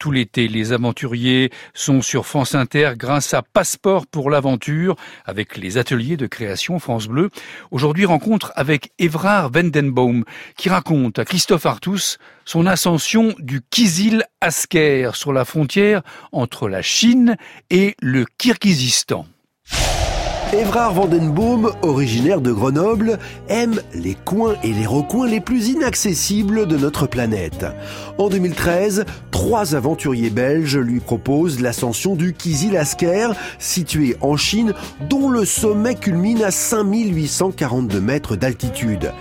tout l'été. Les aventuriers sont sur France Inter grâce à Passeport pour l'aventure avec les ateliers de création France Bleu. Aujourd'hui, rencontre avec Evrard Vendenbaum qui raconte à Christophe Artus son ascension du Kizil Asker sur la frontière entre la Chine et le Kirghizistan. Évrard Vandenboom, originaire de Grenoble, aime les coins et les recoins les plus inaccessibles de notre planète. En 2013, trois aventuriers belges lui proposent l'ascension du Kizil-Asker, situé en Chine, dont le sommet culmine à 5842 mètres d'altitude.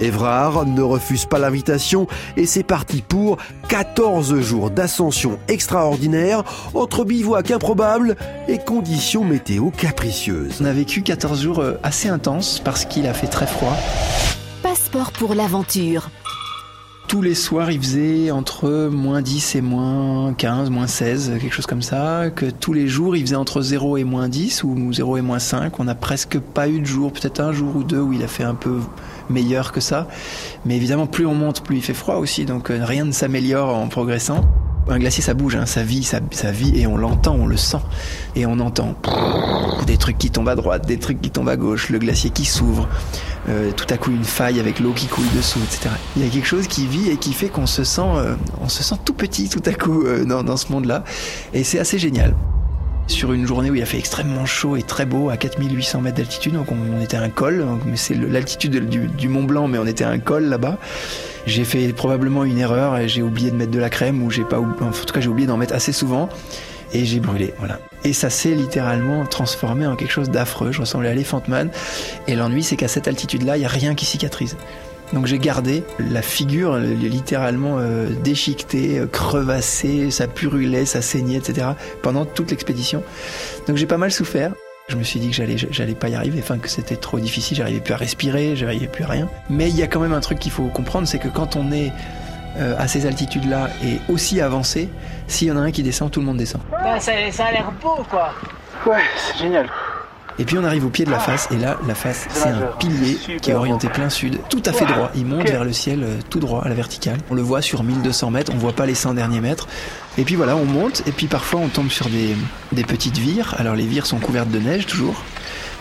Évrard ne refuse pas l'invitation et c'est parti pour 14 jours d'ascension extraordinaire entre bivouac improbable et conditions météo capricieuses. On a vécu 14 jours euh, assez intenses parce qu'il a fait très froid. Passeport pour l'aventure. Tous les soirs, il faisait entre moins 10 et moins 15, moins 16, quelque chose comme ça. Que tous les jours, il faisait entre 0 et moins 10 ou 0 et moins 5. On n'a presque pas eu de jour, peut-être un jour ou deux où il a fait un peu meilleur que ça. Mais évidemment, plus on monte, plus il fait froid aussi, donc euh, rien ne s'améliore en progressant. Un glacier, ça bouge, hein, ça vit, ça, vit, et on l'entend, on le sent. Et on entend des trucs qui tombent à droite, des trucs qui tombent à gauche, le glacier qui s'ouvre, euh, tout à coup une faille avec l'eau qui coule dessous, etc. Il y a quelque chose qui vit et qui fait qu'on se sent, euh, on se sent tout petit tout à coup dans, dans ce monde-là. Et c'est assez génial sur une journée où il a fait extrêmement chaud et très beau à 4800 mètres d'altitude. Donc on, était à un col, mais c'est l'altitude du, Mont Blanc, mais on était à un col là-bas. J'ai fait probablement une erreur et j'ai oublié de mettre de la crème ou j'ai pas, en tout cas j'ai oublié d'en mettre assez souvent et j'ai brûlé. Voilà. Et ça s'est littéralement transformé en quelque chose d'affreux. Je ressemblais à Elephant Man. Et l'ennui, c'est qu'à cette altitude-là, il n'y a rien qui cicatrise. Donc j'ai gardé la figure littéralement euh, déchiquetée, euh, crevassée, ça purulait, ça saignait, etc. pendant toute l'expédition. Donc j'ai pas mal souffert. Je me suis dit que j'allais, j'allais pas y arriver, enfin que c'était trop difficile, j'arrivais plus à respirer, j'arrivais plus à rien. Mais il y a quand même un truc qu'il faut comprendre, c'est que quand on est euh, à ces altitudes-là et aussi avancé, s'il y en a un qui descend, tout le monde descend. ça, ça a l'air beau, quoi. Ouais, c'est génial. Et puis on arrive au pied de la face, et là, la face, c'est un pilier qui est orienté plein sud, tout à fait droit. Il monte vers le ciel euh, tout droit, à la verticale. On le voit sur 1200 mètres, on voit pas les 100 derniers mètres. Et puis voilà, on monte, et puis parfois on tombe sur des, des petites vires. Alors les vires sont couvertes de neige toujours.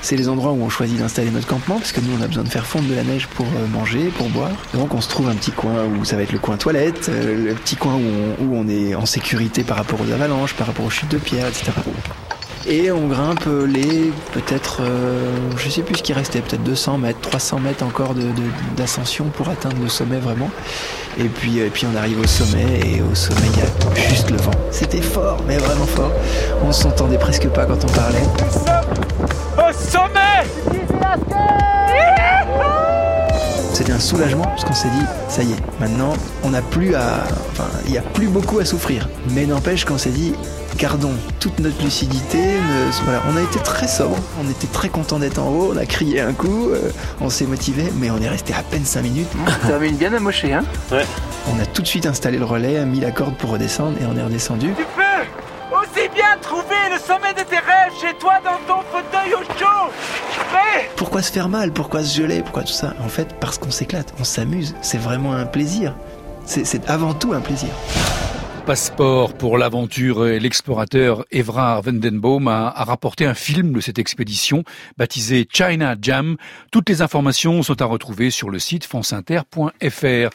C'est les endroits où on choisit d'installer notre campement, parce que nous on a besoin de faire fondre de la neige pour euh, manger, pour boire. Donc on se trouve un petit coin où ça va être le coin toilette, euh, le petit coin où on, est en sécurité par rapport aux avalanches, par rapport aux chutes de pierre, etc. Et on grimpe les peut-être, euh, je sais plus ce qui restait, peut-être 200 mètres, 300 mètres encore d'ascension pour atteindre le sommet vraiment. Et puis, et puis on arrive au sommet et au sommet il y a juste le vent. C'était fort, mais vraiment fort. On s'entendait presque pas quand on parlait. Un soulagement parce qu'on s'est dit ça y est maintenant on n'a plus à enfin il n'y a plus beaucoup à souffrir. Mais n'empêche qu'on s'est dit gardons toute notre lucidité voilà on a été très sobre on était très content d'être en haut on a crié un coup euh, on s'est motivé mais on est resté à peine 5 minutes. Ça avait bien amoché hein. Ouais. On a tout de suite installé le relais mis la corde pour redescendre et on est redescendu. Tu peux aussi bien trouver le sommet de tes rêves chez toi dans ton fauteuil au chaud pourquoi se faire mal? Pourquoi se geler? Pourquoi tout ça? En fait, parce qu'on s'éclate, on s'amuse. C'est vraiment un plaisir. C'est avant tout un plaisir. Passeport pour l'aventure, l'explorateur Evrard Vendenbaum a, a, rapporté un film de cette expédition baptisé China Jam. Toutes les informations sont à retrouver sur le site franceinter.fr.